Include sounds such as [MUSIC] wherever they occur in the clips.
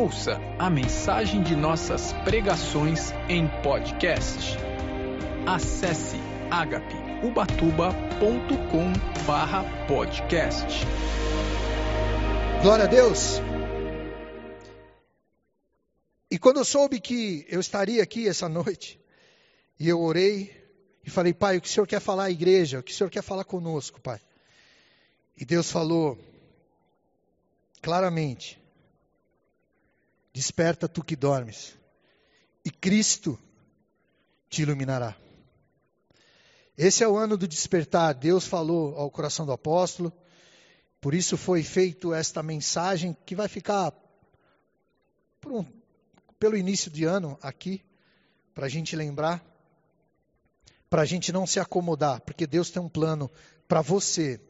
Ouça a mensagem de nossas pregações em podcast. Acesse agapeubatuba.com barra podcast. Glória a Deus. E quando eu soube que eu estaria aqui essa noite, e eu orei e falei, Pai, o que o Senhor quer falar à igreja? O que o Senhor quer falar conosco, Pai? E Deus falou claramente: Desperta tu que dormes, e Cristo te iluminará. Esse é o ano do despertar. Deus falou ao coração do apóstolo, por isso foi feito esta mensagem que vai ficar um, pelo início de ano aqui, para a gente lembrar, para a gente não se acomodar, porque Deus tem um plano para você.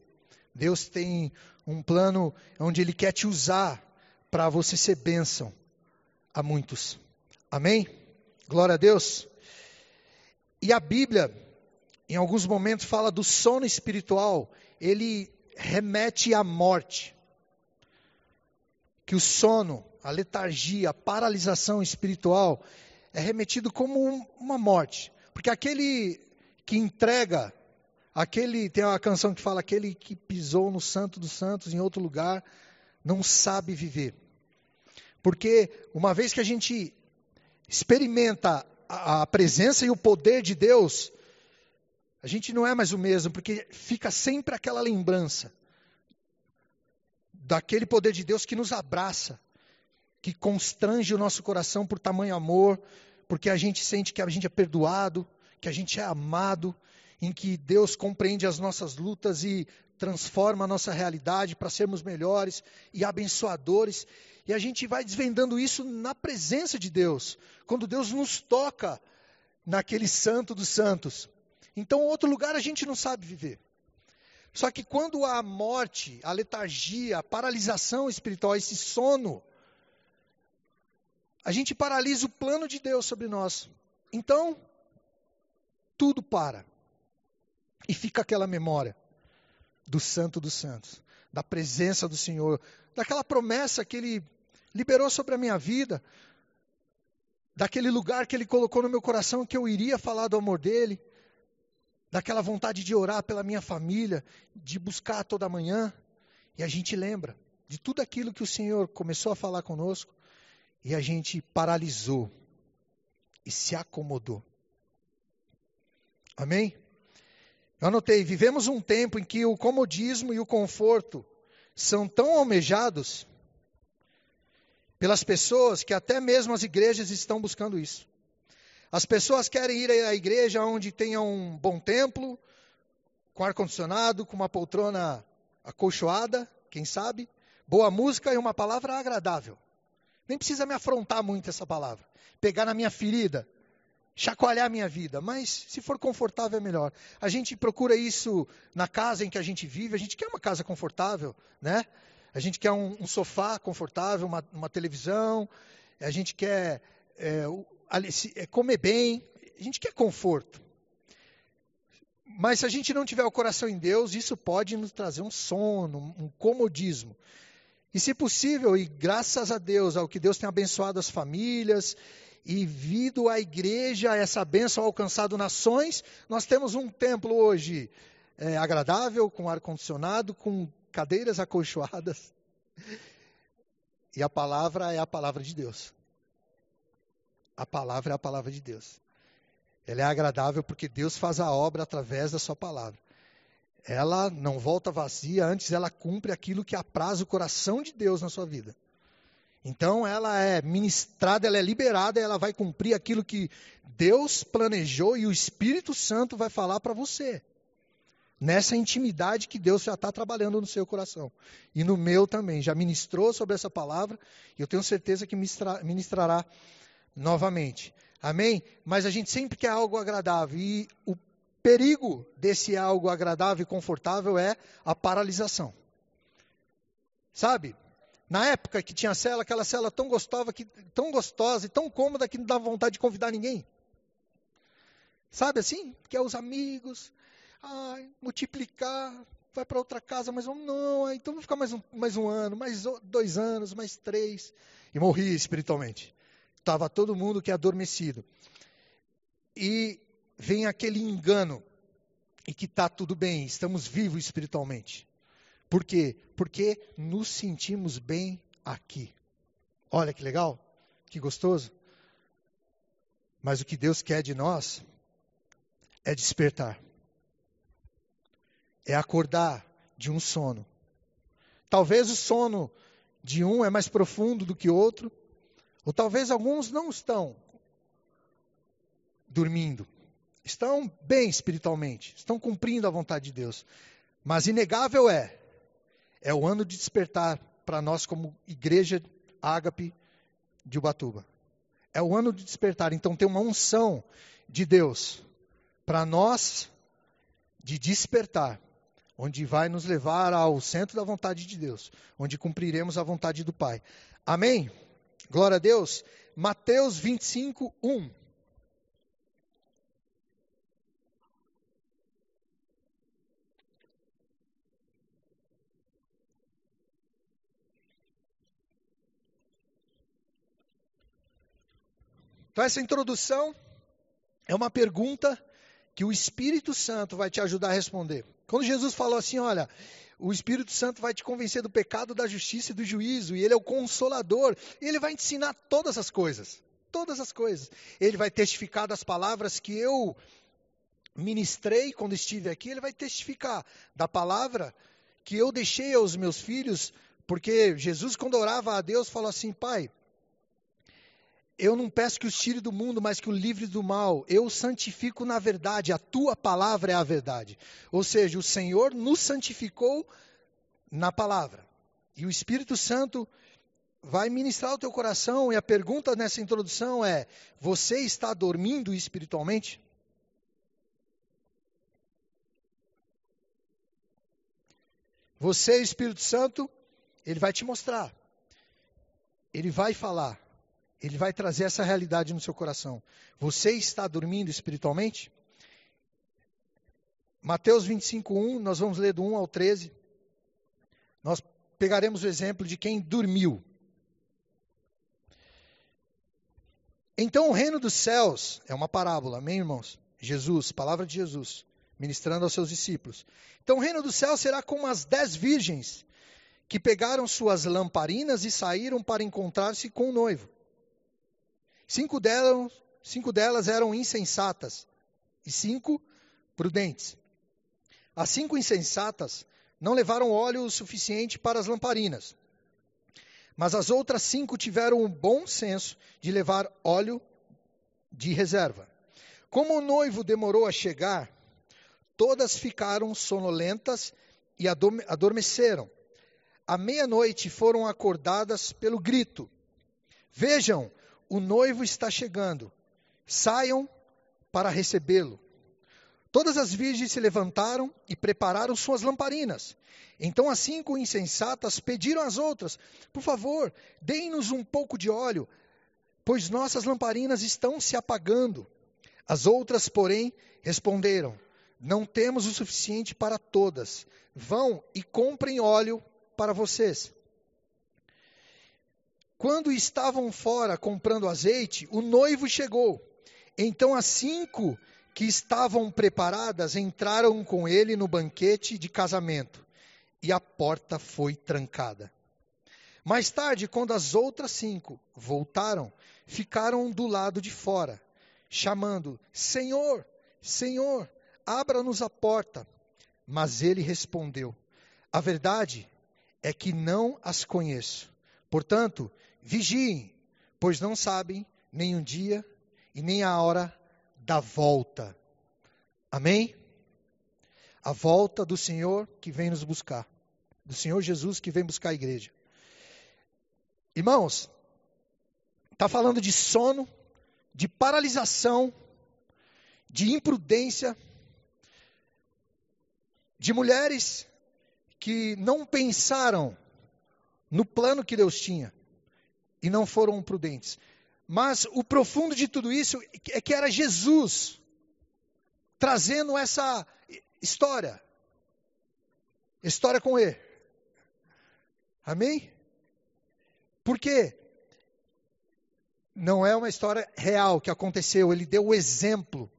Deus tem um plano onde Ele quer te usar para você ser bênção a muitos. Amém? Glória a Deus. E a Bíblia, em alguns momentos, fala do sono espiritual, ele remete à morte. Que o sono, a letargia, a paralisação espiritual é remetido como uma morte. Porque aquele que entrega, aquele, tem uma canção que fala, aquele que pisou no santo dos santos em outro lugar, não sabe viver. Porque uma vez que a gente experimenta a, a presença e o poder de Deus, a gente não é mais o mesmo, porque fica sempre aquela lembrança daquele poder de Deus que nos abraça, que constrange o nosso coração por tamanho amor, porque a gente sente que a gente é perdoado, que a gente é amado, em que Deus compreende as nossas lutas e transforma a nossa realidade para sermos melhores e abençoadores. E a gente vai desvendando isso na presença de Deus, quando Deus nos toca naquele santo dos santos. Então, outro lugar a gente não sabe viver. Só que quando há morte, a letargia, a paralisação espiritual, esse sono, a gente paralisa o plano de Deus sobre nós. Então, tudo para. E fica aquela memória do Santo dos Santos, da presença do Senhor, daquela promessa que Ele liberou sobre a minha vida, daquele lugar que Ele colocou no meu coração que eu iria falar do amor dEle, daquela vontade de orar pela minha família, de buscar toda manhã, e a gente lembra de tudo aquilo que o Senhor começou a falar conosco, e a gente paralisou e se acomodou. Amém? Eu anotei, vivemos um tempo em que o comodismo e o conforto são tão almejados pelas pessoas que até mesmo as igrejas estão buscando isso. As pessoas querem ir à igreja onde tenha um bom templo, com ar-condicionado, com uma poltrona acolchoada, quem sabe, boa música e uma palavra agradável. Nem precisa me afrontar muito essa palavra. Pegar na minha ferida, chacoalhar minha vida, mas se for confortável é melhor. A gente procura isso na casa em que a gente vive, a gente quer uma casa confortável, né? A gente quer um, um sofá confortável, uma, uma, televisão, a gente quer é, é, comer bem, a gente quer conforto. Mas se a gente não tiver o coração em Deus, isso pode nos trazer um sono, um comodismo. E se possível, e graças a Deus, ao que Deus tem abençoado as famílias, e vindo a igreja, essa bênção alcançado nações, nós temos um templo hoje é, agradável, com ar-condicionado, com cadeiras acolchoadas. [LAUGHS] E a palavra é a palavra de Deus. A palavra é a palavra de Deus. Ela é agradável porque Deus faz a obra através da sua palavra. Ela não volta vazia, antes ela cumpre aquilo que apraz o coração de Deus na sua vida. Então ela é ministrada, ela é liberada, ela vai cumprir aquilo que Deus planejou e o Espírito Santo vai falar para você nessa intimidade que Deus já está trabalhando no seu coração. E no meu também. Já ministrou sobre essa palavra e eu tenho certeza que ministra, ministrará novamente. Amém? Mas a gente sempre quer algo agradável. E o perigo desse algo agradável e confortável é a paralisação. Sabe? Na época que tinha cela, aquela cela tão gostosa, que, tão gostosa e tão cômoda que não dava vontade de convidar ninguém. Sabe assim? Que é os amigos, ai, multiplicar, vai para outra casa, mas vamos, não, então vou ficar mais um, mais um ano, mais dois anos, mais três. E morri espiritualmente. Estava todo mundo que é adormecido. E vem aquele engano, e que está tudo bem, estamos vivos espiritualmente. Por quê? Porque nos sentimos bem aqui. Olha que legal, que gostoso. Mas o que Deus quer de nós é despertar. É acordar de um sono. Talvez o sono de um é mais profundo do que outro, ou talvez alguns não estão dormindo. Estão bem espiritualmente, estão cumprindo a vontade de Deus. Mas inegável é, é o ano de despertar para nós como igreja ágape de Ubatuba. É o ano de despertar. Então tem uma unção de Deus para nós de despertar, onde vai nos levar ao centro da vontade de Deus, onde cumpriremos a vontade do Pai. Amém? Glória a Deus. Mateus 25, 1. Então, essa introdução é uma pergunta que o Espírito Santo vai te ajudar a responder. Quando Jesus falou assim: Olha, o Espírito Santo vai te convencer do pecado, da justiça e do juízo, e ele é o consolador, e ele vai ensinar todas as coisas. Todas as coisas. Ele vai testificar das palavras que eu ministrei quando estive aqui, ele vai testificar da palavra que eu deixei aos meus filhos, porque Jesus, quando orava a Deus, falou assim: Pai, eu não peço que os tire do mundo, mas que o livre do mal. Eu santifico na verdade, a tua palavra é a verdade. Ou seja, o Senhor nos santificou na palavra. E o Espírito Santo vai ministrar o teu coração. E a pergunta nessa introdução é: você está dormindo espiritualmente? Você, Espírito Santo, ele vai te mostrar. Ele vai falar. Ele vai trazer essa realidade no seu coração. Você está dormindo espiritualmente? Mateus 25, 1, nós vamos ler do 1 ao 13. Nós pegaremos o exemplo de quem dormiu. Então o reino dos céus é uma parábola, amém, irmãos? Jesus, palavra de Jesus, ministrando aos seus discípulos. Então o reino dos céus será como as dez virgens que pegaram suas lamparinas e saíram para encontrar-se com o noivo. Cinco delas, cinco delas eram insensatas e cinco prudentes. As cinco insensatas não levaram óleo o suficiente para as lamparinas. Mas as outras cinco tiveram o bom senso de levar óleo de reserva. Como o noivo demorou a chegar, todas ficaram sonolentas e adormeceram. À meia-noite foram acordadas pelo grito: Vejam, o noivo está chegando, saiam para recebê-lo. Todas as virgens se levantaram e prepararam suas lamparinas. Então as cinco insensatas pediram às outras: Por favor, deem-nos um pouco de óleo, pois nossas lamparinas estão se apagando. As outras, porém, responderam: Não temos o suficiente para todas. Vão e comprem óleo para vocês. Quando estavam fora comprando azeite, o noivo chegou. Então as cinco que estavam preparadas entraram com ele no banquete de casamento e a porta foi trancada. Mais tarde, quando as outras cinco voltaram, ficaram do lado de fora, chamando: Senhor, Senhor, abra-nos a porta. Mas ele respondeu: A verdade é que não as conheço. Portanto, Vigiem, pois não sabem nem o dia e nem a hora da volta. Amém? A volta do Senhor que vem nos buscar. Do Senhor Jesus que vem buscar a igreja. Irmãos, está falando de sono, de paralisação, de imprudência, de mulheres que não pensaram no plano que Deus tinha e não foram prudentes. Mas o profundo de tudo isso é que era Jesus trazendo essa história. História com E. Amém? Por quê? Não é uma história real que aconteceu, ele deu o exemplo.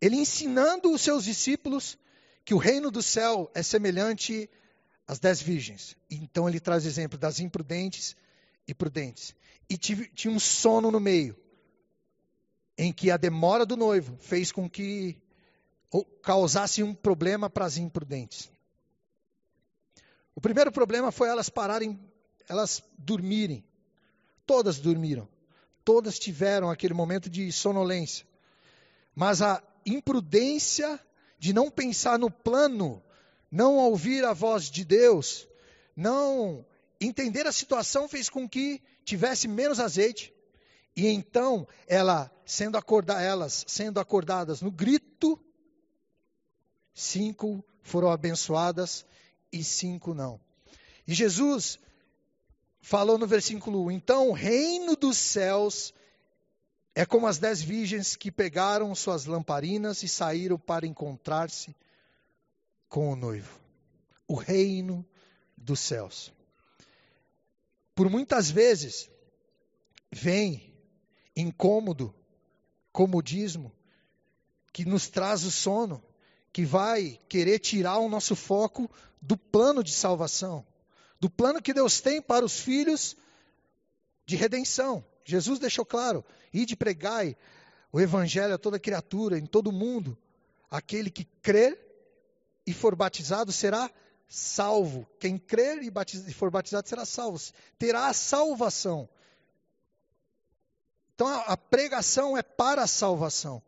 Ele ensinando os seus discípulos que o reino do céu é semelhante às dez virgens. Então ele traz exemplo das imprudentes e prudentes. E tinha um sono no meio, em que a demora do noivo fez com que causasse um problema para as imprudentes. O primeiro problema foi elas pararem, elas dormirem. Todas dormiram. Todas tiveram aquele momento de sonolência. Mas a imprudência de não pensar no plano, não ouvir a voz de Deus, não entender a situação fez com que tivesse menos azeite. E então, ela sendo elas sendo acordadas no grito, cinco foram abençoadas e cinco não. E Jesus falou no versículo 1: Então o reino dos céus é como as dez virgens que pegaram suas lamparinas e saíram para encontrar-se com o noivo. O reino dos céus. Por muitas vezes, vem incômodo, comodismo, que nos traz o sono, que vai querer tirar o nosso foco do plano de salvação, do plano que Deus tem para os filhos de redenção. Jesus deixou claro: ide pregai o evangelho a toda criatura, em todo mundo. Aquele que crer e for batizado será salvo. Quem crer e, for batizado será salvo. Terá a salvação. Então a, a pregação é para a salvação.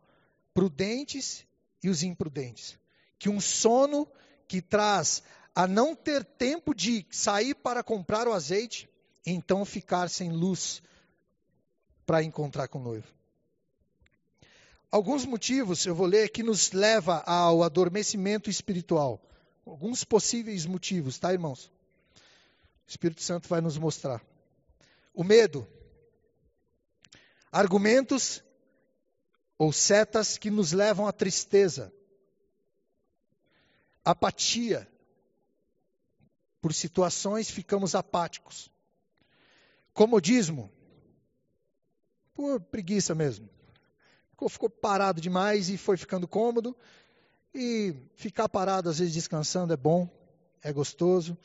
Prudentes e os imprudentes. Que um sono que traz a não ter tempo de sair para comprar o azeite, então ficar sem luz para encontrar com o noivo. Alguns motivos, eu vou ler, que nos leva ao adormecimento espiritual. Alguns possíveis motivos, tá, irmãos? O Espírito Santo vai nos mostrar. O medo. Argumentos ou setas que nos levam à tristeza. Apatia. Por situações ficamos apáticos. Comodismo por preguiça mesmo. Ficou, parado demais e foi ficando cômodo. E ficar parado, às vezes descansando, é bom, é gostoso.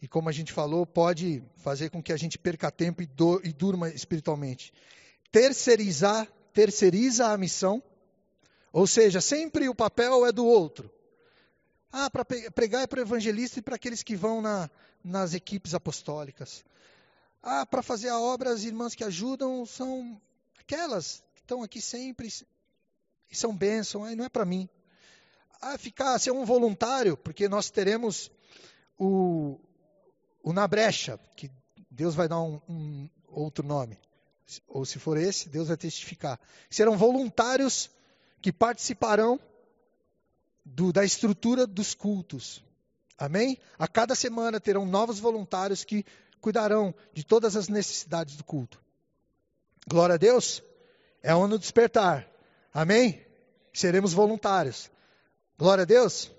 E como a gente falou, pode fazer com que a gente perca tempo e, do, e durma espiritualmente. Terceirizar, terceiriza a missão. Ou seja, sempre o papel é do outro. Ah, para pregar é para o evangelista e para aqueles que vão na, nas equipes apostólicas. Ah, para fazer a obra, as irmãs que ajudam são aquelas que estão aqui sempre e são bênção, aí não é para mim. Ah, ficar, ser um voluntário, porque nós teremos o, o Na Brecha, que Deus vai dar um, um outro nome. Ou se for esse, Deus vai testificar. Serão voluntários que participarão do, da estrutura dos cultos. Amém? A cada semana terão novos voluntários que cuidarão de todas as necessidades do culto. Glória a Deus. É o ano despertar. Amém? Seremos voluntários. Glória a Deus.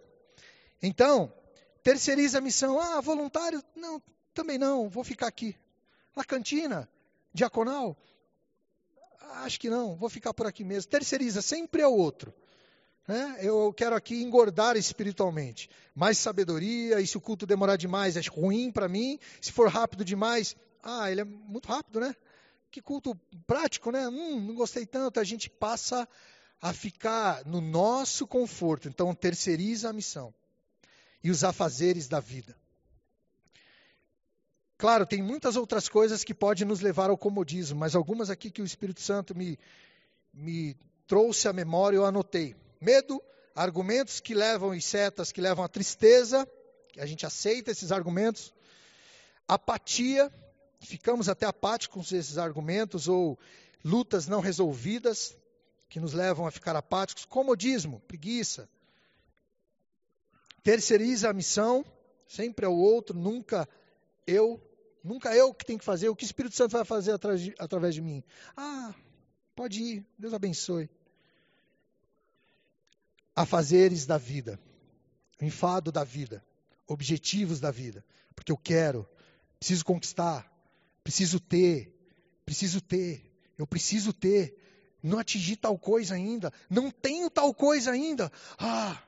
Então, terceiriza a missão. Ah, voluntário? Não, também não. Vou ficar aqui. Na cantina, diaconal? Acho que não. Vou ficar por aqui mesmo. Terceiriza, sempre é o outro. Né? Eu quero aqui engordar espiritualmente. Mais sabedoria, e se o culto demorar demais é ruim para mim. Se for rápido demais, ah, ele é muito rápido, né? Que culto prático, né? Hum, não gostei tanto. A gente passa a ficar no nosso conforto. Então, terceiriza a missão e os afazeres da vida. Claro, tem muitas outras coisas que podem nos levar ao comodismo, mas algumas aqui que o Espírito Santo me, me trouxe à memória, eu anotei. Medo, argumentos que levam e setas que levam à tristeza, que a gente aceita esses argumentos. Apatia, ficamos até apáticos com esses argumentos ou lutas não resolvidas que nos levam a ficar apáticos. Comodismo, preguiça. Terceiriza a missão, sempre é o outro, nunca eu. Nunca eu que tenho que fazer. O que o Espírito Santo vai fazer através de mim? Ah, pode ir. Deus abençoe afazeres da vida. enfado da vida, objetivos da vida, porque eu quero, preciso conquistar, preciso ter, preciso ter, eu preciso ter, não atingi tal coisa ainda, não tenho tal coisa ainda. Ah,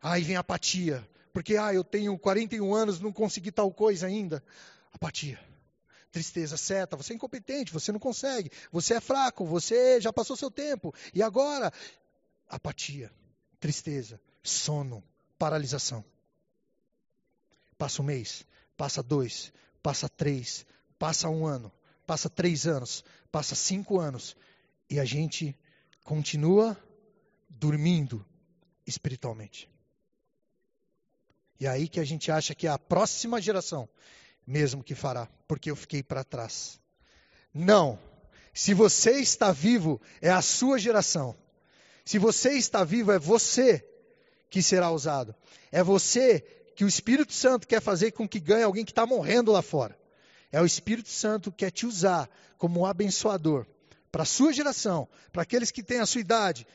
aí vem a apatia, porque ah, eu tenho 41 anos, não consegui tal coisa ainda. Apatia. Tristeza, seta, você é incompetente, você não consegue, você é fraco, você já passou seu tempo. E agora? Apatia, tristeza, sono, paralisação. Passa um mês, passa dois, passa três, passa um ano, passa três anos, passa cinco anos, e a gente continua dormindo espiritualmente. E é aí que a gente acha que é a próxima geração mesmo que fará, porque eu fiquei para trás. Não. Se você está vivo, é a sua geração. Se você está vivo, é você que será usado. É você que o Espírito Santo quer fazer com que ganhe alguém que está morrendo lá fora. É o Espírito Santo que quer te usar como um abençoador para a sua geração, para aqueles que têm a sua idade,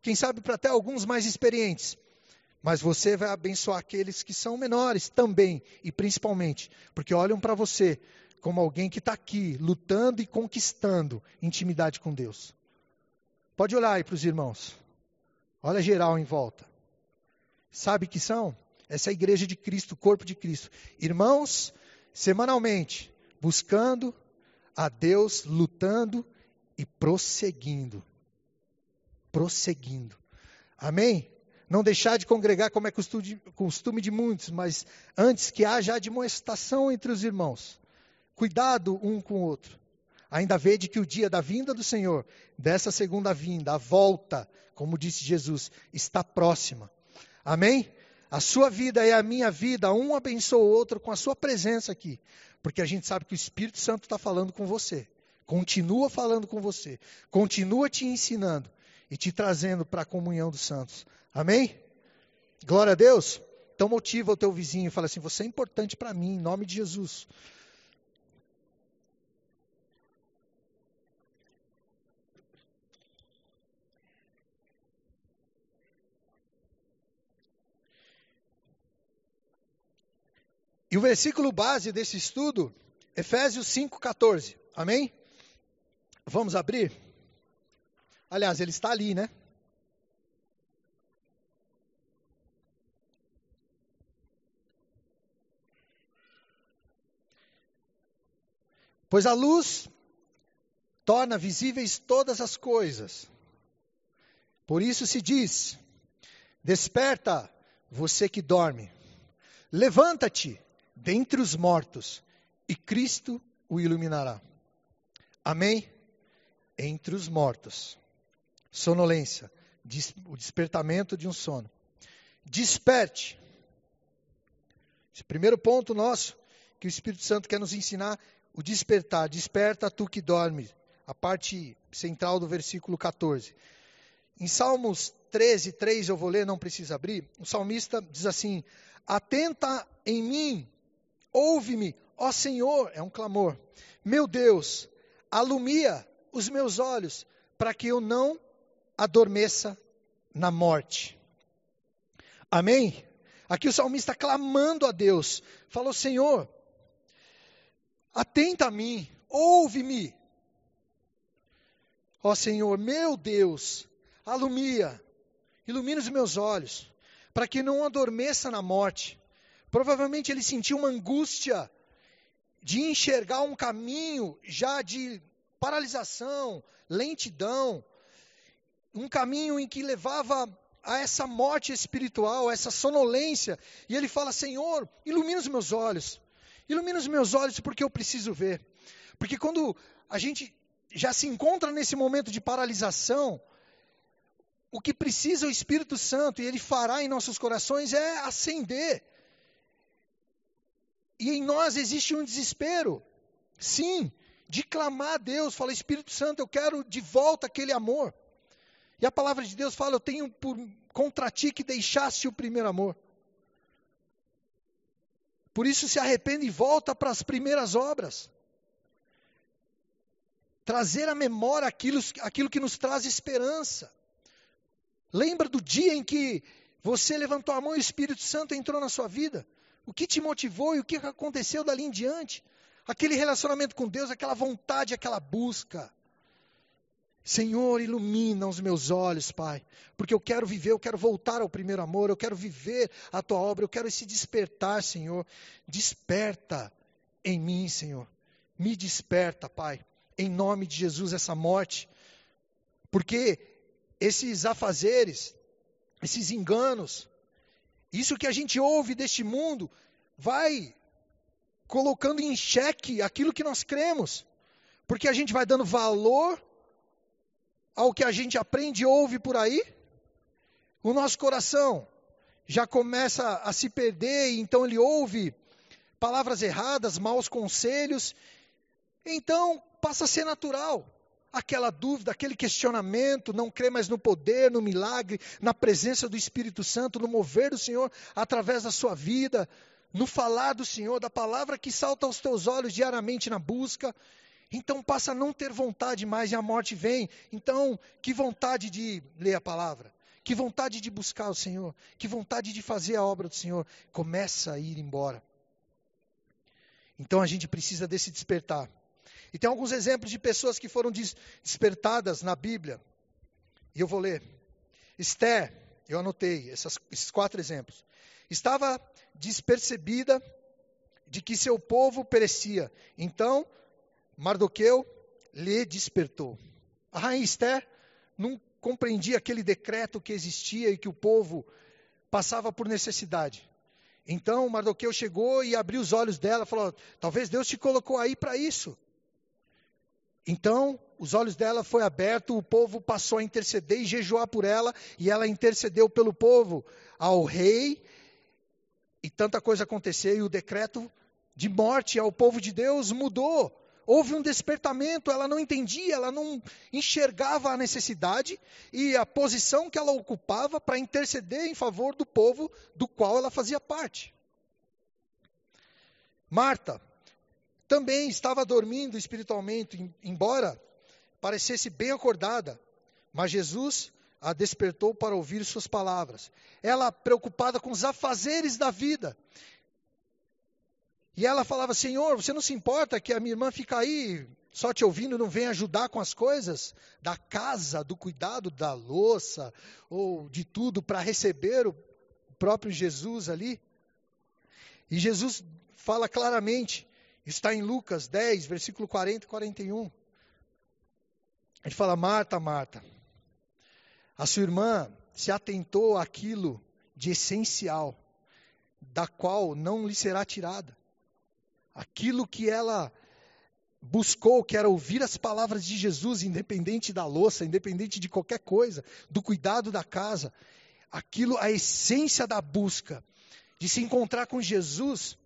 quem sabe para até alguns mais experientes. Mas você vai abençoar aqueles que são menores também, e principalmente, porque olham para você como alguém que está aqui, lutando e conquistando intimidade com Deus. Pode olhar aí para os irmãos. Olha geral em volta. Sabe que são? Essa é a igreja de Cristo, o corpo de Cristo. Irmãos, semanalmente, buscando a Deus, lutando e prosseguindo. Prosseguindo. Amém? Não deixar de congregar como é costume de muitos, mas antes que haja admoestação entre os irmãos. Cuidado um com o outro. Ainda vede que o dia da vinda do Senhor, dessa segunda vinda, a volta, como disse Jesus, está próxima. Amém? A sua vida é a minha vida, um abençoa o outro com a sua presença aqui. Porque a gente sabe que o Espírito Santo está falando com você. Continua falando com você. Continua te ensinando e te trazendo para a comunhão dos santos. Amém? Glória a Deus. Então motiva o teu vizinho e fala assim: você é importante para mim, em nome de Jesus. E o versículo base desse estudo, Efésios 5,14. Amém? Vamos abrir? Aliás, ele está ali, né? Pois a luz torna visíveis todas as coisas. Por isso se diz: Desperta, você que dorme. Levanta-te dentre os mortos, e Cristo o iluminará. Amém? Entre os mortos. Sonolência, o despertamento de um sono. Desperte. Esse primeiro ponto nosso que o Espírito Santo quer nos ensinar o despertar. Desperta tu que dorme. A parte central do versículo 14. Em Salmos 13, 3, eu vou ler, não precisa abrir. O salmista diz assim: Atenta em mim, ouve-me, ó Senhor, é um clamor. Meu Deus, alumia os meus olhos, para que eu não adormeça na morte. Amém? Aqui o salmista clamando a Deus, falou: Senhor, Atenta a mim, ouve-me. Ó Senhor, meu Deus, alumia, ilumina os meus olhos, para que não adormeça na morte. Provavelmente ele sentiu uma angústia de enxergar um caminho já de paralisação, lentidão, um caminho em que levava a essa morte espiritual, a essa sonolência. E ele fala: Senhor, ilumina os meus olhos, Ilumina os meus olhos porque eu preciso ver. Porque quando a gente já se encontra nesse momento de paralisação, o que precisa o Espírito Santo e ele fará em nossos corações é acender. E em nós existe um desespero, sim, de clamar a Deus, fala Espírito Santo, eu quero de volta aquele amor. E a palavra de Deus fala, eu tenho por contra ti que deixaste o primeiro amor. Por isso se arrepende e volta para as primeiras obras. Trazer à memória aquilo, aquilo que nos traz esperança. Lembra do dia em que Você levantou a mão e o Espírito Santo entrou na sua vida. O que te motivou e o que aconteceu dali em diante? Aquele relacionamento com Deus, aquela vontade, aquela busca. Senhor, ilumina os meus olhos, Pai, porque eu quero viver, eu quero voltar ao primeiro amor, eu quero viver a tua obra, eu quero esse despertar, Senhor. Desperta em mim, Senhor. Me desperta, Pai, em nome de Jesus, essa morte. Porque esses afazeres, esses enganos, isso que a gente ouve deste mundo, vai colocando em xeque aquilo que nós cremos. Porque a gente vai dando valor ao que a gente aprende e ouve por aí, o nosso coração já começa a se perder, então ele ouve palavras erradas, maus conselhos, então passa a ser natural. Aquela dúvida, aquele questionamento, não crê mais no poder, no milagre, na presença do Espírito Santo, no mover do Senhor através da sua vida, no falar do Senhor, da palavra que salta aos teus olhos diariamente na busca. Então passa a não ter vontade mais e a morte vem. Então, que vontade de ler a palavra, que vontade de buscar o Senhor, que vontade de fazer a obra do Senhor, começa a ir embora. Então a gente precisa desse despertar. E tem alguns exemplos de pessoas que foram despertadas na Bíblia. E eu vou ler. Esther, eu anotei essas, esses quatro exemplos. Estava despercebida de que seu povo perecia. Então Mardoqueu lhe despertou. A rainha Esther não compreendia aquele decreto que existia e que o povo passava por necessidade. Então Mardoqueu chegou e abriu os olhos dela, falou: "Talvez Deus te colocou aí para isso". Então, os olhos dela foi aberto, o povo passou a interceder e jejuar por ela, e ela intercedeu pelo povo ao rei, e tanta coisa aconteceu, e o decreto de morte ao povo de Deus mudou. Houve um despertamento, ela não entendia, ela não enxergava a necessidade e a posição que ela ocupava para interceder em favor do povo do qual ela fazia parte. Marta também estava dormindo espiritualmente, embora parecesse bem acordada, mas Jesus a despertou para ouvir suas palavras. Ela preocupada com os afazeres da vida, e ela falava: Senhor, você não se importa que a minha irmã fica aí só te ouvindo, não vem ajudar com as coisas da casa, do cuidado da louça ou de tudo para receber o próprio Jesus ali? E Jesus fala claramente, está em Lucas 10, versículo 40 e 41. Ele fala: Marta, Marta, a sua irmã se atentou àquilo de essencial, da qual não lhe será tirada. Aquilo que ela buscou, que era ouvir as palavras de Jesus, independente da louça, independente de qualquer coisa, do cuidado da casa, aquilo, a essência da busca, de se encontrar com Jesus,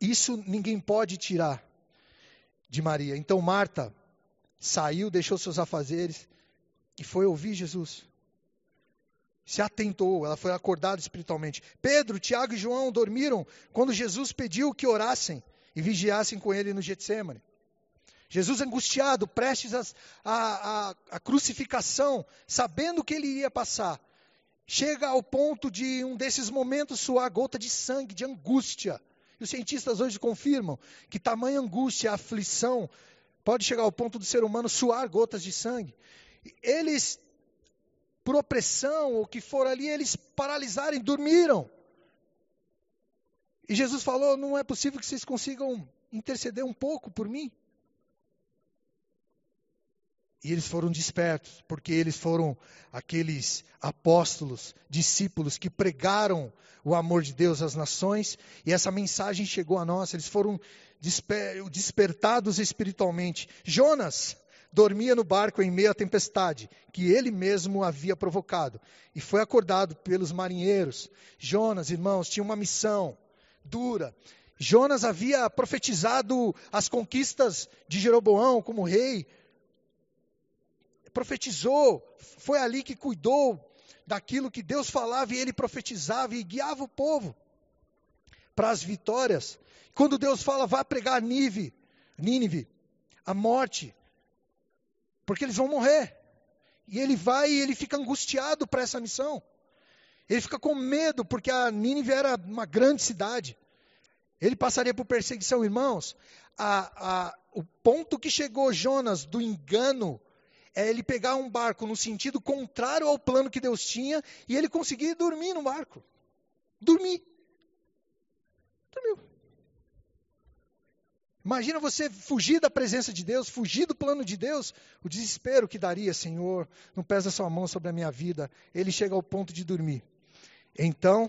isso ninguém pode tirar de Maria. Então Marta saiu, deixou seus afazeres e foi ouvir Jesus se atentou, ela foi acordada espiritualmente. Pedro, Tiago e João dormiram quando Jesus pediu que orassem e vigiassem com ele no Getsemane. Jesus angustiado, prestes a, crucificação, sabendo que ele iria passar, chega ao ponto de um desses momentos suar gota de sangue, de angústia. E os cientistas hoje confirmam que tamanha angústia, aflição, pode chegar ao ponto do ser humano suar gotas de sangue. Eles por opressão ou que for ali, eles paralisarem, dormiram. E Jesus falou: não é possível que vocês consigam interceder um pouco por mim. E eles foram despertos, porque eles foram aqueles apóstolos, discípulos que pregaram o amor de Deus às nações, e essa mensagem chegou a nós, eles foram desper despertados espiritualmente. Jonas, dormia no barco em meio à tempestade, que ele mesmo havia provocado, e foi acordado pelos marinheiros. Jonas, irmãos, tinha uma missão dura. Jonas havia profetizado as conquistas de Jeroboão como rei. Profetizou, foi ali que cuidou daquilo que Deus falava e ele profetizava e guiava o povo para as vitórias. Quando Deus fala, vá pregar Nínive, Nínive, a morte, porque eles vão morrer. E ele vai e ele fica angustiado para essa missão. Ele fica com medo, porque a Nínive era uma grande cidade. Ele passaria por perseguição, irmãos. A, a, o ponto que chegou Jonas do engano é ele pegar um barco no sentido contrário ao plano que Deus tinha e ele conseguir dormir no barco. Dormir. Dormiu. Imagina você fugir da presença de Deus, fugir do plano de Deus, o desespero que daria, Senhor, não pesa sua mão sobre a minha vida. Ele chega ao ponto de dormir. Então,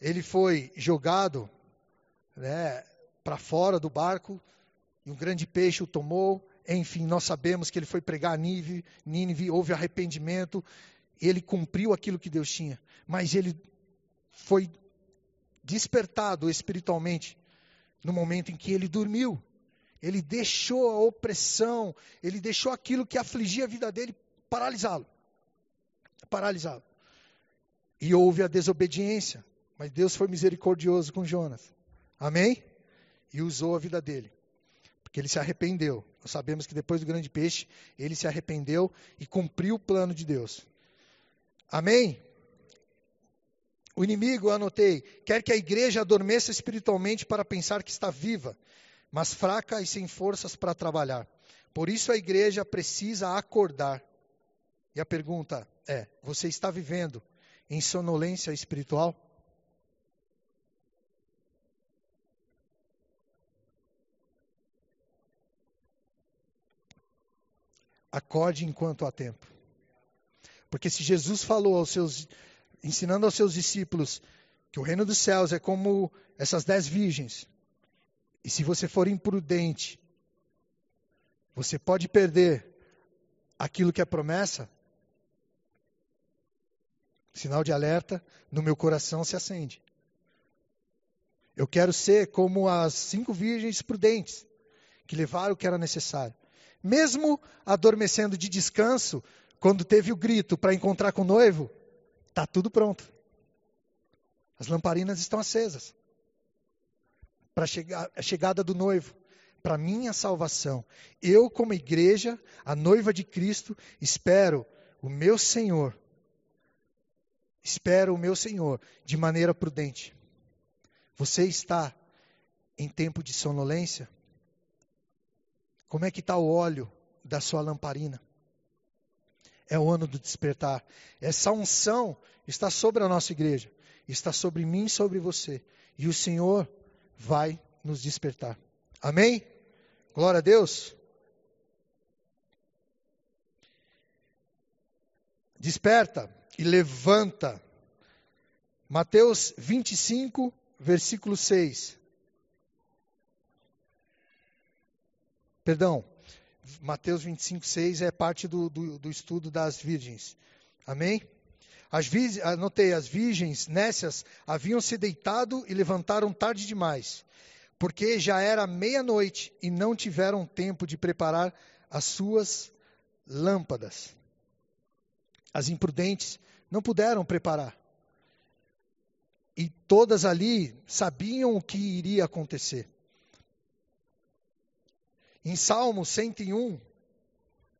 ele foi jogado né, para fora do barco, e um grande peixe o tomou. Enfim, nós sabemos que ele foi pregar a Nínive, Nínive houve arrependimento, ele cumpriu aquilo que Deus tinha, mas ele foi despertado espiritualmente no momento em que ele dormiu. Ele deixou a opressão, ele deixou aquilo que afligia a vida dele paralisá-lo. Paralisá-lo. E houve a desobediência, mas Deus foi misericordioso com Jonas. Amém? E usou a vida dele. Porque ele se arrependeu. Nós sabemos que depois do grande peixe, ele se arrependeu e cumpriu o plano de Deus. Amém? O inimigo, anotei, quer que a igreja adormeça espiritualmente para pensar que está viva, mas fraca e sem forças para trabalhar. Por isso a igreja precisa acordar. E a pergunta é: você está vivendo em sonolência espiritual? Acorde enquanto há tempo. Porque se Jesus falou aos seus ensinando aos seus discípulos que o reino dos céus é como essas dez virgens. E se você for imprudente, você pode perder aquilo que é promessa. Sinal de alerta no meu coração se acende. Eu quero ser como as cinco virgens prudentes, que levaram o que era necessário. Mesmo adormecendo de descanso, quando teve o grito para encontrar com o noivo, Está tudo pronto. As lamparinas estão acesas. Para a chegada do noivo, para minha salvação. Eu, como igreja, a noiva de Cristo, espero o meu Senhor. Espero o meu Senhor de maneira prudente. Você está em tempo de sonolência? Como é que está o óleo da sua lamparina? É o ano do despertar. Essa unção está sobre a nossa igreja, está sobre mim e sobre você. E o Senhor vai nos despertar. Amém? Glória a Deus. Desperta e levanta. Mateus 25, versículo 6. Perdão, Mateus 25, 6 é parte do, do, do estudo das virgens. Amém? As anotei, as virgens nécias haviam se deitado e levantaram tarde demais, porque já era meia-noite e não tiveram tempo de preparar as suas lâmpadas. As imprudentes não puderam preparar. E todas ali sabiam o que iria acontecer. Em Salmo 101,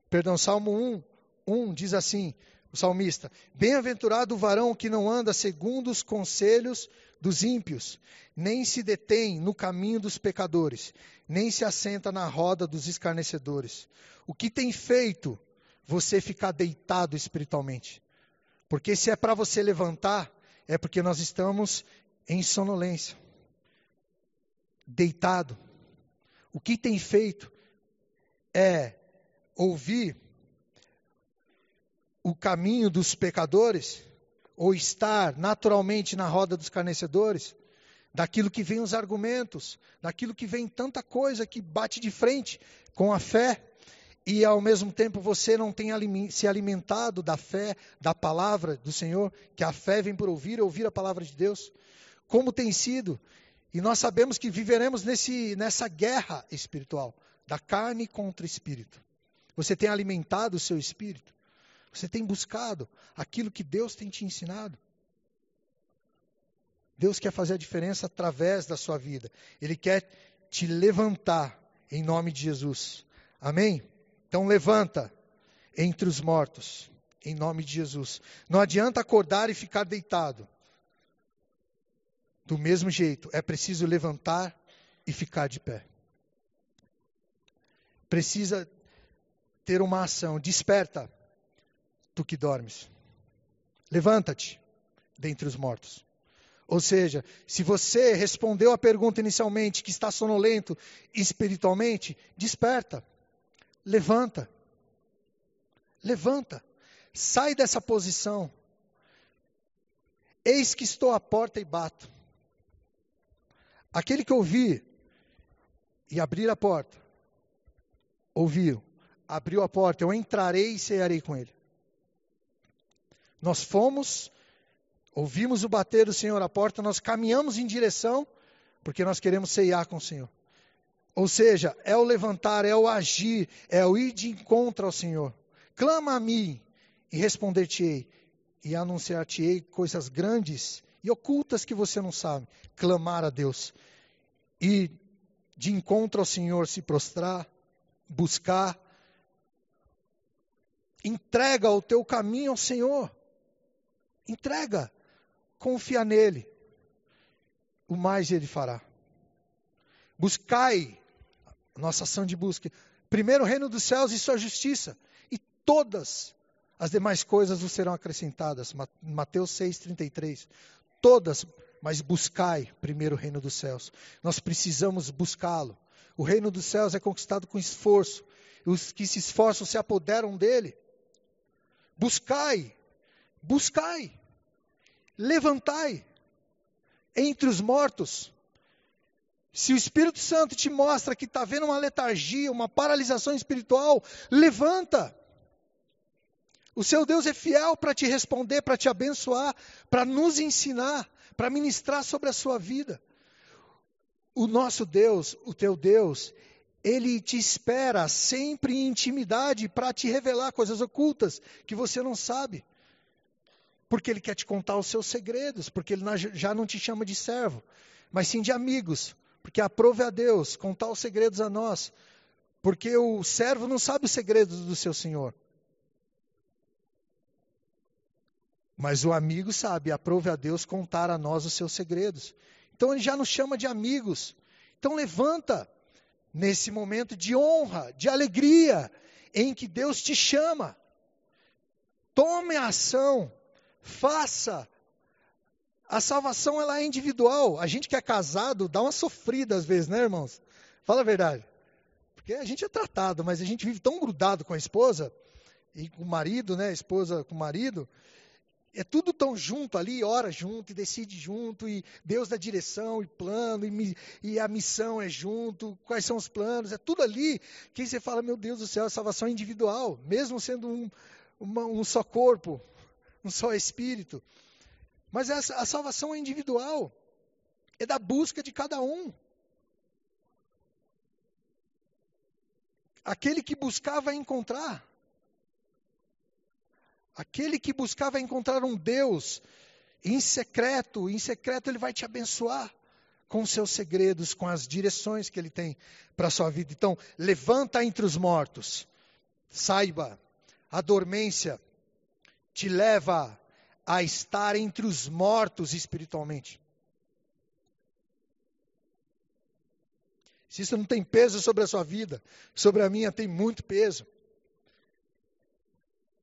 perdão, Salmo 1, 1 diz assim: o salmista: Bem-aventurado o varão que não anda segundo os conselhos dos ímpios, nem se detém no caminho dos pecadores, nem se assenta na roda dos escarnecedores. O que tem feito você ficar deitado espiritualmente? Porque se é para você levantar, é porque nós estamos em sonolência, deitado, o que tem feito é ouvir o caminho dos pecadores, ou estar naturalmente na roda dos carnecedores, daquilo que vem os argumentos, daquilo que vem tanta coisa que bate de frente com a fé, e ao mesmo tempo você não tem se alimentado da fé, da palavra do Senhor, que a fé vem por ouvir, ouvir a palavra de Deus, como tem sido e nós sabemos que viveremos nesse, nessa guerra espiritual, da carne contra o espírito. Você tem alimentado o seu espírito? Você tem buscado aquilo que Deus tem te ensinado? Deus quer fazer a diferença através da sua vida. Ele quer te levantar em nome de Jesus. Amém? Então levanta. entre os mortos, em nome de Jesus. Não adianta acordar e ficar deitado. Do mesmo jeito, é preciso levantar e ficar de pé. Precisa ter uma ação. Desperta, tu que dormes. Levanta-te dentre os mortos. Ou seja, se você respondeu a pergunta inicialmente que está sonolento espiritualmente, desperta. Levanta. Levanta. Sai dessa posição. Eis que estou à porta e bato. Aquele que ouvir e abrir a porta, ouviu, abriu a porta, eu entrarei e cearei com ele. Nós fomos, ouvimos o bater do Senhor à porta, nós caminhamos em direção, porque nós queremos ceiar com o Senhor. Ou seja, é o levantar, é o agir, é o ir de encontro ao Senhor. Clama a mim e responder-te-ei, e anunciar-te-ei coisas grandes e ocultas que você não sabe. Clamar a Deus. E de encontro ao Senhor se prostrar, buscar. Entrega o teu caminho ao Senhor. Entrega. Confia nele. O mais ele fará. Buscai, nossa ação de busca. Primeiro o reino dos céus e sua justiça. E todas as demais coisas vos serão acrescentadas. Mateus 6,33. Todas, mas buscai primeiro o reino dos céus. Nós precisamos buscá-lo. O reino dos céus é conquistado com esforço. Os que se esforçam se apoderam dele. Buscai, buscai, levantai entre os mortos. Se o Espírito Santo te mostra que está vendo uma letargia, uma paralisação espiritual, levanta. O seu Deus é fiel para te responder, para te abençoar, para nos ensinar, para ministrar sobre a sua vida. O nosso Deus, o teu Deus, ele te espera sempre em intimidade para te revelar coisas ocultas que você não sabe. Porque ele quer te contar os seus segredos, porque ele já não te chama de servo, mas sim de amigos. Porque aprove a Deus contar os segredos a nós. Porque o servo não sabe os segredos do seu senhor. Mas o amigo sabe, aprove a Deus contar a nós os seus segredos. Então ele já nos chama de amigos. Então levanta nesse momento de honra, de alegria, em que Deus te chama. Tome a ação, faça. A salvação ela é individual. A gente que é casado dá uma sofrida às vezes, né, irmãos? Fala a verdade. Porque a gente é tratado, mas a gente vive tão grudado com a esposa e com o marido, né, a esposa com o marido, é tudo tão junto ali, ora junto e decide junto, e Deus dá direção e plano, e, e, a missão é junto, quais são os planos, é tudo ali. Que você fala, meu Deus do céu, a salvação é individual, mesmo sendo um, uma, um só corpo, um só espírito. Mas a, a salvação é individual, é da busca de cada um. Aquele que buscar vai encontrar. Aquele que buscava encontrar um Deus em secreto, em secreto ele vai te abençoar com seus segredos, com as direções que ele tem para a sua vida. Então, levanta entre os mortos. Saiba, a dormência te leva a estar entre os mortos espiritualmente. Se isso não tem peso sobre a sua vida, sobre a minha tem muito peso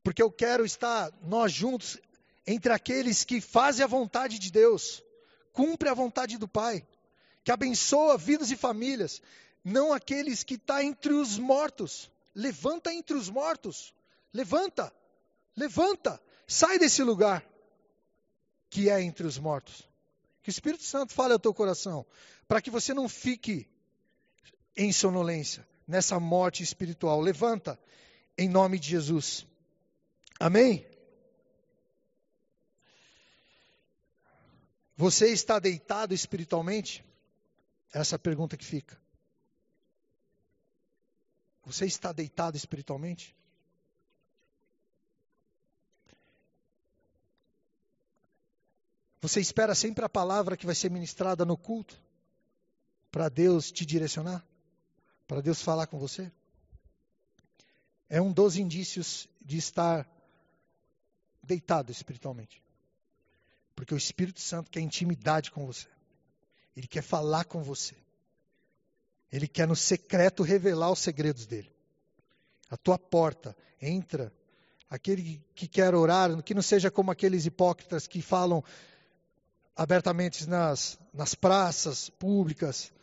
porque eu quero estar nós juntos entre aqueles que fazem a vontade de Deus, cumpre a vontade do Pai, que abençoa vidas e famílias, não aqueles que estão tá entre os mortos. Levanta entre os mortos, levanta, levanta, sai desse lugar que é entre os mortos. Que o Espírito Santo fale ao teu coração, para que você não fique em sonolência, nessa morte espiritual. Levanta, em nome de Jesus. Amém? Você está deitado espiritualmente? Essa é a pergunta que fica. Você está deitado espiritualmente? Você espera sempre a palavra que vai ser ministrada no culto? Para Deus te direcionar? Para Deus falar com você? É um dos indícios de estar deitado espiritualmente. Porque o Espírito Santo quer intimidade com você. Ele quer falar com você. Ele quer no secreto revelar os segredos dele. A tua porta, entra. Aquele que quer orar, que não seja como aqueles hipócritas que falam abertamente nas, nas praças públicas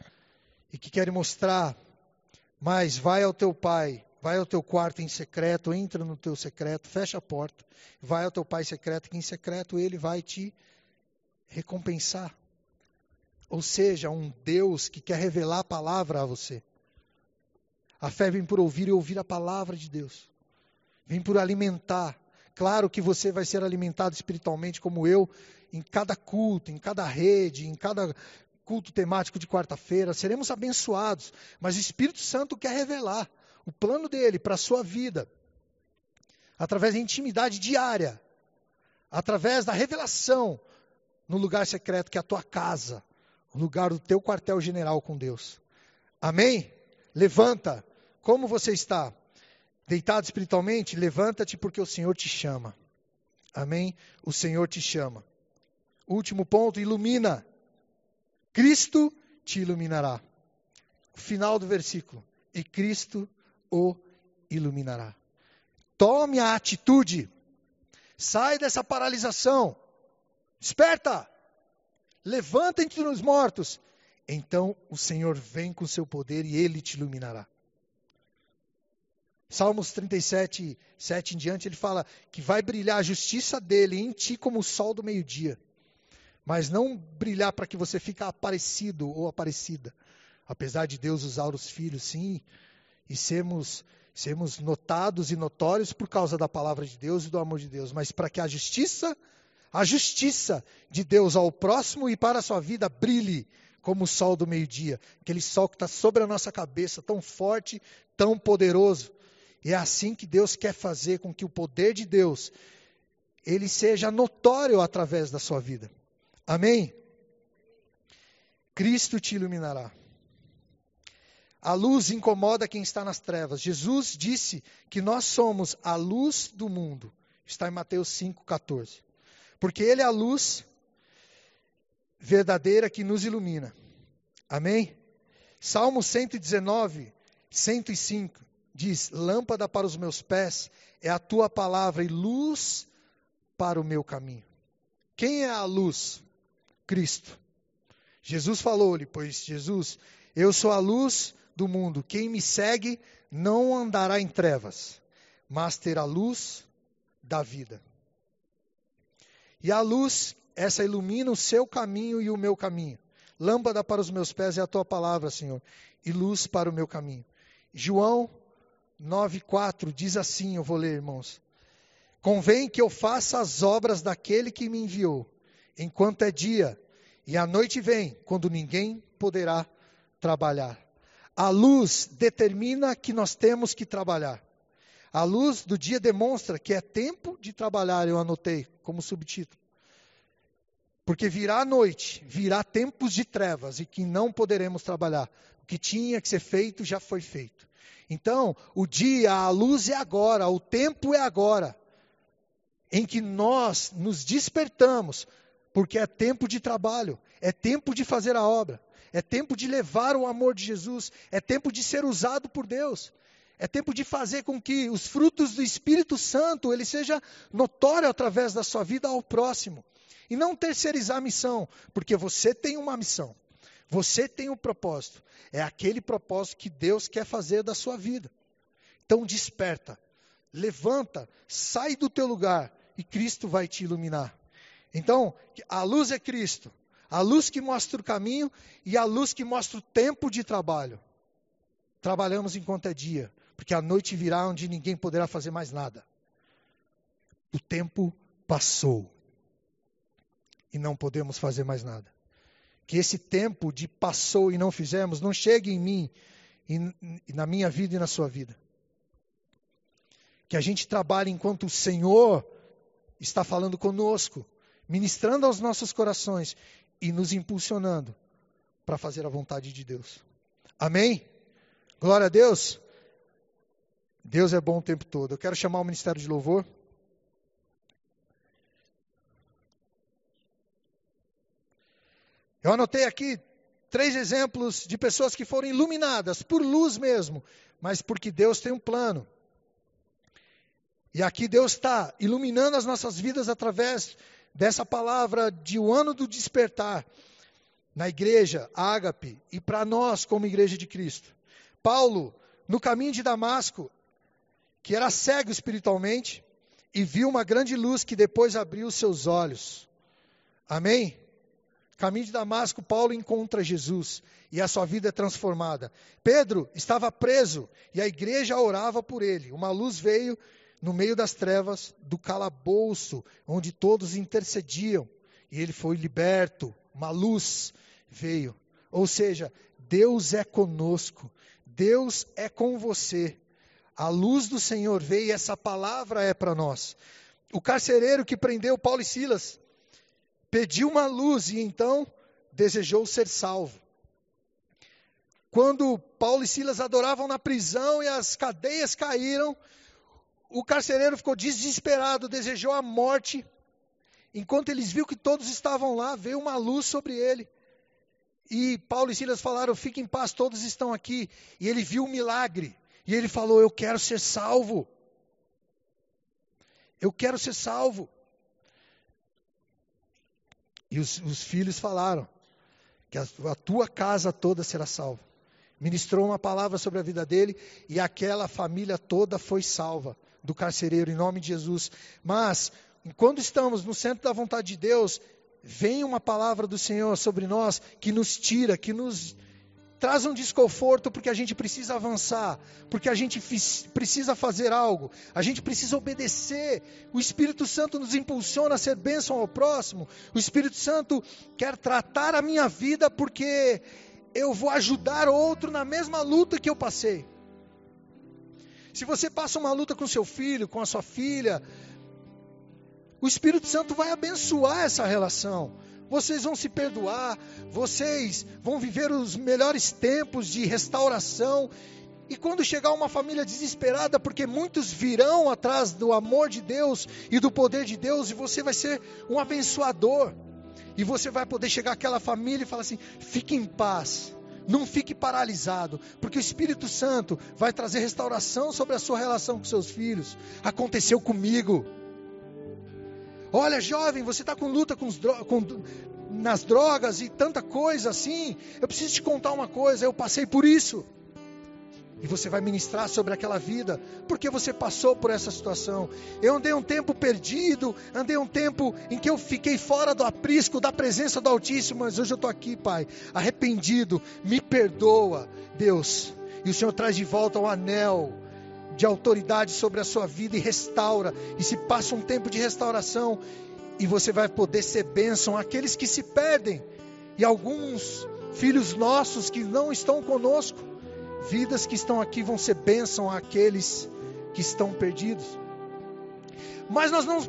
e que querem mostrar, mas vai ao teu pai, vai ao teu quarto em secreto, entra no teu secreto, fecha a porta, vai ao teu pai secreto, que em secreto ele vai te recompensar. Ou seja, um Deus que quer revelar a palavra a você. A fé vem por ouvir e ouvir a palavra de Deus. Vem por alimentar. Claro que você vai ser alimentado espiritualmente, como eu, em cada culto, em cada rede, em cada culto temático de quarta-feira. Seremos abençoados. Mas o Espírito Santo quer revelar o plano dele para a sua vida. Através da intimidade diária. Através da revelação no lugar secreto que é a tua casa o lugar do teu quartel-general com Deus. Amém? Levanta. Como você está? Deitado espiritualmente? Levanta-te porque o Senhor te chama. Amém? O Senhor te chama. Último ponto, ilumina. Cristo te iluminará. Final do versículo. E Cristo o iluminará. Tome a atitude. Sai dessa paralisação. Desperta levanta entre os mortos. Então o Senhor vem com seu poder e ele te iluminará. Salmos 37, 7 em diante, ele fala que vai brilhar a justiça dele em ti como o sol do meio-dia. Mas não brilhar para que você fique aparecido ou aparecida. Apesar de Deus usar os filhos, sim, e sermos, sermos notados e notórios por causa da palavra de Deus e do amor de Deus, mas para que a justiça a justiça de Deus ao próximo e para a sua vida brilhe como o sol do meio-dia, aquele sol que está sobre a nossa cabeça, tão forte, tão poderoso. E é assim que Deus quer fazer com que o poder de Deus ele seja notório através da sua vida. Amém? Cristo te iluminará. A luz incomoda quem está nas trevas. Jesus disse que nós somos a luz do mundo. Está em Mateus 5,14 porque Ele é a luz verdadeira que nos ilumina. Amém? Salmo 119, 105 diz: Lâmpada para os meus pés é a tua palavra e luz para o meu caminho. Quem é a luz? Cristo. Jesus falou-lhe, pois Jesus, eu sou a luz do mundo. Quem me segue não andará em trevas, mas terá luz da vida. E a luz, essa ilumina o seu caminho e o meu caminho. Lâmpada para os meus pés é a tua palavra, Senhor, e luz para o meu caminho. João 9,4 diz assim: eu vou ler, irmãos. Convém que eu faça as obras daquele que me enviou, enquanto é dia, e a noite vem, quando ninguém poderá trabalhar. A luz determina que nós temos que trabalhar. A luz do dia demonstra que é tempo de trabalhar, eu anotei como subtítulo. Porque virá a noite, virá tempos de trevas e que não poderemos trabalhar. O que tinha que ser feito já foi feito. Então, o dia, a luz é agora, o tempo é agora, em que nós nos despertamos, porque é tempo de trabalho, é tempo de fazer a obra, é tempo de levar o amor de Jesus, é tempo de ser usado por Deus. É tempo de fazer com que os frutos do Espírito Santo ele seja notório através da sua vida ao próximo. E não terceirizar a missão, porque você tem uma missão. Você tem um propósito. É aquele propósito que Deus quer fazer da sua vida. Então desperta, levanta, sai do teu lugar e Cristo vai te iluminar. Então, a luz é Cristo, a luz que mostra o caminho e a luz que mostra o tempo de trabalho. Trabalhamos enquanto é dia, porque a noite virá onde ninguém poderá fazer mais nada. O tempo passou e não podemos fazer mais nada. Que esse tempo de passou e não fizemos não chegue em mim e na minha vida e na sua vida. Que a gente trabalhe enquanto o Senhor está falando conosco, ministrando aos nossos corações e nos impulsionando para fazer a vontade de Deus. Amém? Glória a Deus. Deus é bom o tempo todo. Eu quero chamar o Ministério de Louvor. Eu anotei aqui três exemplos de pessoas que foram iluminadas por luz mesmo, mas porque Deus tem um plano. E aqui Deus está iluminando as nossas vidas através dessa palavra de o ano do despertar na igreja Ágape e para nós como igreja de Cristo. Paulo, no caminho de Damasco, que era cego espiritualmente, e viu uma grande luz que depois abriu seus olhos. Amém? Caminho de Damasco, Paulo encontra Jesus e a sua vida é transformada. Pedro estava preso e a igreja orava por ele. Uma luz veio no meio das trevas do calabouço, onde todos intercediam, e ele foi liberto. Uma luz veio. Ou seja, Deus é conosco, Deus é com você. A luz do Senhor veio e essa palavra é para nós. O carcereiro que prendeu Paulo e Silas pediu uma luz e então desejou ser salvo. Quando Paulo e Silas adoravam na prisão e as cadeias caíram, o carcereiro ficou desesperado, desejou a morte. Enquanto eles viu que todos estavam lá, veio uma luz sobre ele. E Paulo e Silas falaram: Fique em paz, todos estão aqui. E ele viu o um milagre. E ele falou: Eu quero ser salvo. Eu quero ser salvo. E os, os filhos falaram: Que a, a tua casa toda será salva. Ministrou uma palavra sobre a vida dele e aquela família toda foi salva do carcereiro, em nome de Jesus. Mas, quando estamos no centro da vontade de Deus, vem uma palavra do Senhor sobre nós que nos tira, que nos traz um desconforto porque a gente precisa avançar, porque a gente precisa fazer algo, a gente precisa obedecer. O Espírito Santo nos impulsiona a ser bênção ao próximo. O Espírito Santo quer tratar a minha vida porque eu vou ajudar outro na mesma luta que eu passei. Se você passa uma luta com seu filho, com a sua filha, o Espírito Santo vai abençoar essa relação vocês vão se perdoar, vocês vão viver os melhores tempos de restauração. E quando chegar uma família desesperada, porque muitos virão atrás do amor de Deus e do poder de Deus, e você vai ser um abençoador. E você vai poder chegar àquela família e falar assim: fique em paz. Não fique paralisado, porque o Espírito Santo vai trazer restauração sobre a sua relação com seus filhos. Aconteceu comigo. Olha, jovem, você está com luta com, com, nas drogas e tanta coisa assim. Eu preciso te contar uma coisa, eu passei por isso. E você vai ministrar sobre aquela vida, porque você passou por essa situação. Eu andei um tempo perdido, andei um tempo em que eu fiquei fora do aprisco, da presença do Altíssimo, mas hoje eu estou aqui, Pai, arrependido. Me perdoa, Deus. E o Senhor traz de volta o anel de autoridade sobre a sua vida e restaura. E se passa um tempo de restauração e você vai poder ser bênção àqueles que se perdem e alguns filhos nossos que não estão conosco, vidas que estão aqui vão ser bênção àqueles que estão perdidos. Mas nós não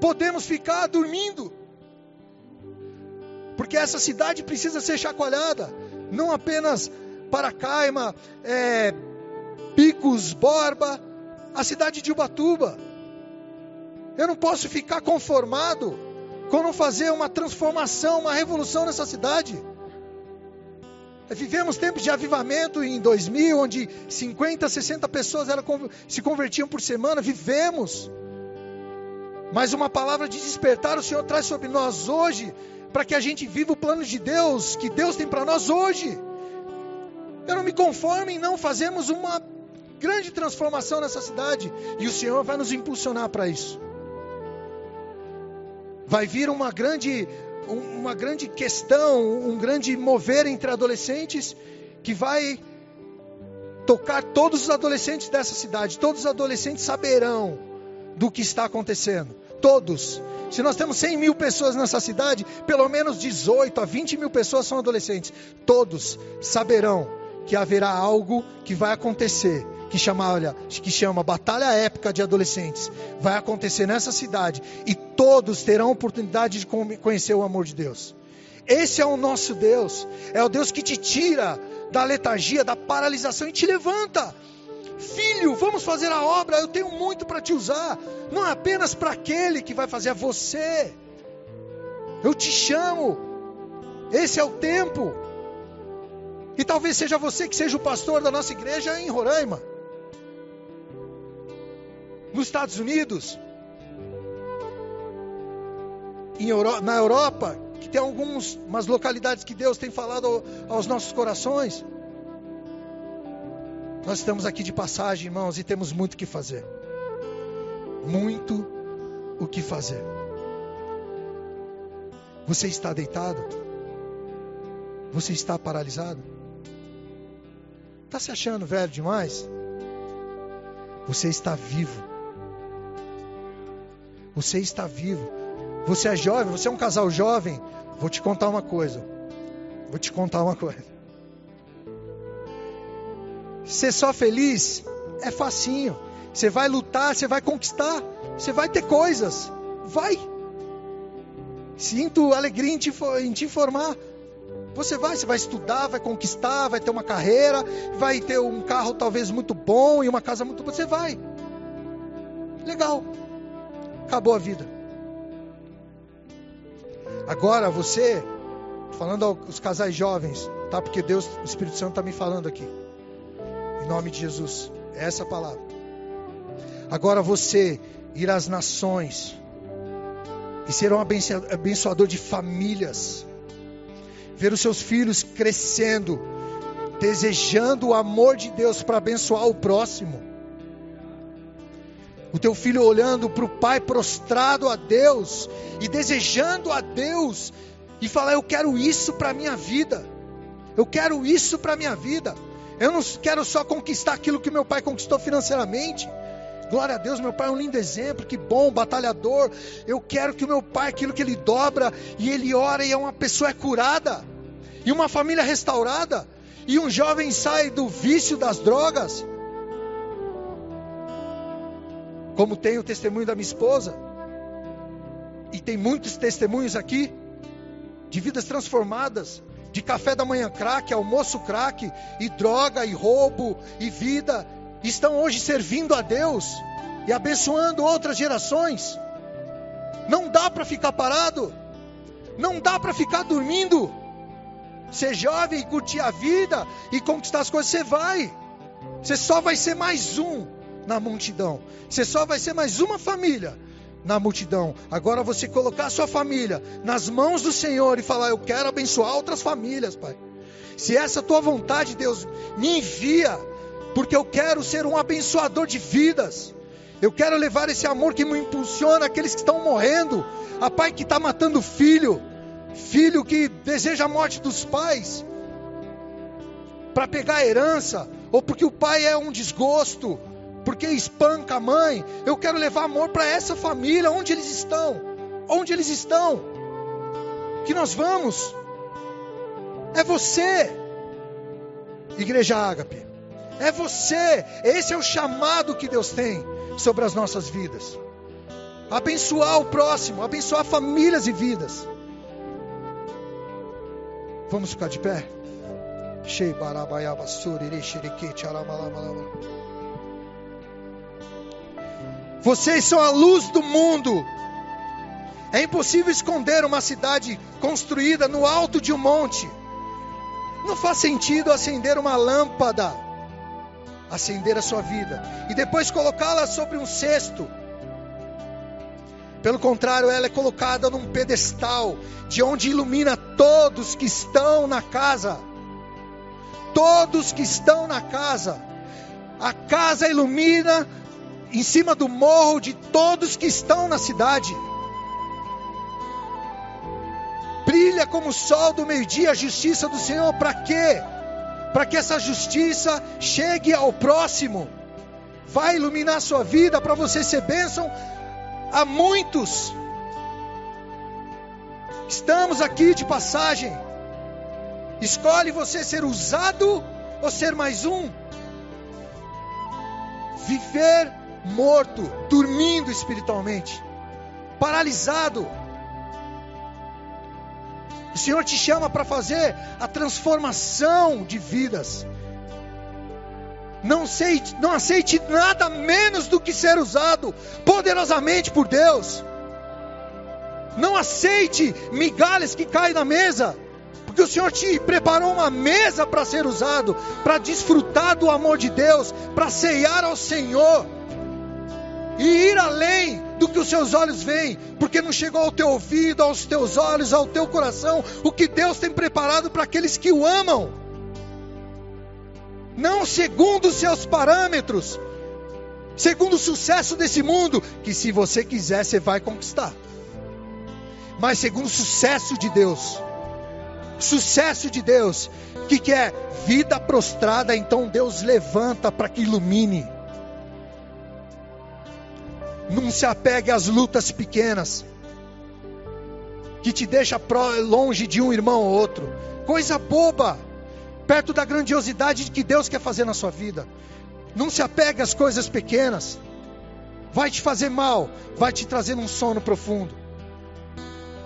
podemos ficar dormindo, porque essa cidade precisa ser chacoalhada, não apenas para Caima, é, Picos, Borba, a cidade de Ubatuba. Eu não posso ficar conformado com não fazer uma transformação, uma revolução nessa cidade. Vivemos tempos de avivamento em 2000, onde 50, 60 pessoas se convertiam por semana. Vivemos. Mas uma palavra de despertar o Senhor traz sobre nós hoje, para que a gente viva o plano de Deus, que Deus tem para nós hoje. Eu não me conformo em não fazermos uma grande transformação nessa cidade. E o Senhor vai nos impulsionar para isso. Vai vir uma grande, uma grande questão, um grande mover entre adolescentes que vai tocar todos os adolescentes dessa cidade. Todos os adolescentes saberão do que está acontecendo. Todos. Se nós temos 100 mil pessoas nessa cidade, pelo menos 18 a 20 mil pessoas são adolescentes. Todos saberão que haverá algo que vai acontecer que chama, olha, que chama Batalha Épica de Adolescentes, vai acontecer nessa cidade e todos terão oportunidade de conhecer o amor de Deus. Esse é o nosso Deus, é o Deus que te tira da letargia, da paralisação e te levanta. Filho, vamos fazer a obra, eu tenho muito para te usar. Não é apenas para aquele que vai fazer, é você. Eu te chamo. Esse é o tempo. E talvez seja você que seja o pastor da nossa igreja em Roraima. Nos Estados Unidos. Euro, na Europa, que tem algumas localidades que Deus tem falado aos nossos corações. Nós estamos aqui de passagem, irmãos, e temos muito que fazer. Muito o que fazer. Você está deitado? Você está paralisado? Está se achando velho demais? Você está vivo. Você está vivo. Você é jovem, você é um casal jovem. Vou te contar uma coisa. Vou te contar uma coisa. Ser só feliz é facinho. Você vai lutar, você vai conquistar, você vai ter coisas. Vai. Sinto alegria em te, em te informar. Você vai, você vai estudar, vai conquistar, vai ter uma carreira, vai ter um carro talvez muito bom e uma casa muito boa. Você vai. Legal. Acabou a vida. Agora você, falando aos casais jovens, tá? Porque Deus, o Espírito Santo está me falando aqui. Em nome de Jesus. É essa palavra. Agora você ir às nações e ser um abençoador de famílias. Ver os seus filhos crescendo, desejando o amor de Deus para abençoar o próximo. O teu filho olhando para o pai prostrado a Deus e desejando a Deus e falar: Eu quero isso para a minha vida. Eu quero isso para a minha vida. Eu não quero só conquistar aquilo que meu pai conquistou financeiramente. Glória a Deus, meu pai é um lindo exemplo, que bom, batalhador. Eu quero que o meu pai, aquilo que ele dobra e ele ora e é uma pessoa é curada, e uma família restaurada, e um jovem sai do vício das drogas. Como tem o testemunho da minha esposa, e tem muitos testemunhos aqui de vidas transformadas, de café da manhã crack, almoço crack, e droga, e roubo, e vida, estão hoje servindo a Deus e abençoando outras gerações. Não dá para ficar parado, não dá para ficar dormindo. Ser jovem e curtir a vida e conquistar as coisas, você vai. Você só vai ser mais um na multidão. Você só vai ser mais uma família na multidão. Agora você colocar a sua família nas mãos do Senhor e falar: Eu quero abençoar outras famílias, Pai. Se essa é a tua vontade, Deus, me envia, porque eu quero ser um abençoador de vidas. Eu quero levar esse amor que me impulsiona aqueles que estão morrendo, a pai que está matando filho, filho que deseja a morte dos pais, para pegar a herança, ou porque o pai é um desgosto, porque espanca a mãe. Eu quero levar amor para essa família, onde eles estão, onde eles estão. Que nós vamos. É você, Igreja Ágape. É você. Esse é o chamado que Deus tem sobre as nossas vidas. Abençoar o próximo, abençoar famílias e vidas. Vamos ficar de pé? Shei barabaiaba shiriki charamalama. Vocês são a luz do mundo. É impossível esconder uma cidade construída no alto de um monte. Não faz sentido acender uma lâmpada, acender a sua vida e depois colocá-la sobre um cesto. Pelo contrário, ela é colocada num pedestal, de onde ilumina todos que estão na casa. Todos que estão na casa. A casa ilumina em cima do morro de todos que estão na cidade. Brilha como o sol do meio-dia a justiça do Senhor, para quê? Para que essa justiça chegue ao próximo. Vai iluminar a sua vida para você ser bênção a muitos. Estamos aqui de passagem. Escolhe você ser usado ou ser mais um. Viver morto, dormindo espiritualmente, paralisado. O Senhor te chama para fazer a transformação de vidas. Não aceite, não aceite nada menos do que ser usado poderosamente por Deus. Não aceite migalhas que caem na mesa, porque o Senhor te preparou uma mesa para ser usado, para desfrutar do amor de Deus, para ceiar ao Senhor e ir além do que os seus olhos veem, porque não chegou ao teu ouvido, aos teus olhos, ao teu coração, o que Deus tem preparado para aqueles que o amam. Não segundo os seus parâmetros, segundo o sucesso desse mundo, que se você quiser você vai conquistar. Mas segundo o sucesso de Deus. Sucesso de Deus, que quer vida prostrada, então Deus levanta para que ilumine. Não se apegue às lutas pequenas que te deixa longe de um irmão ou outro. Coisa boba, perto da grandiosidade de que Deus quer fazer na sua vida. Não se apegue às coisas pequenas. Vai te fazer mal, vai te trazer um sono profundo.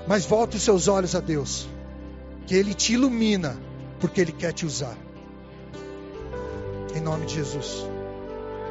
Mas volte os seus olhos a Deus, que Ele te ilumina, porque Ele quer te usar. Em nome de Jesus.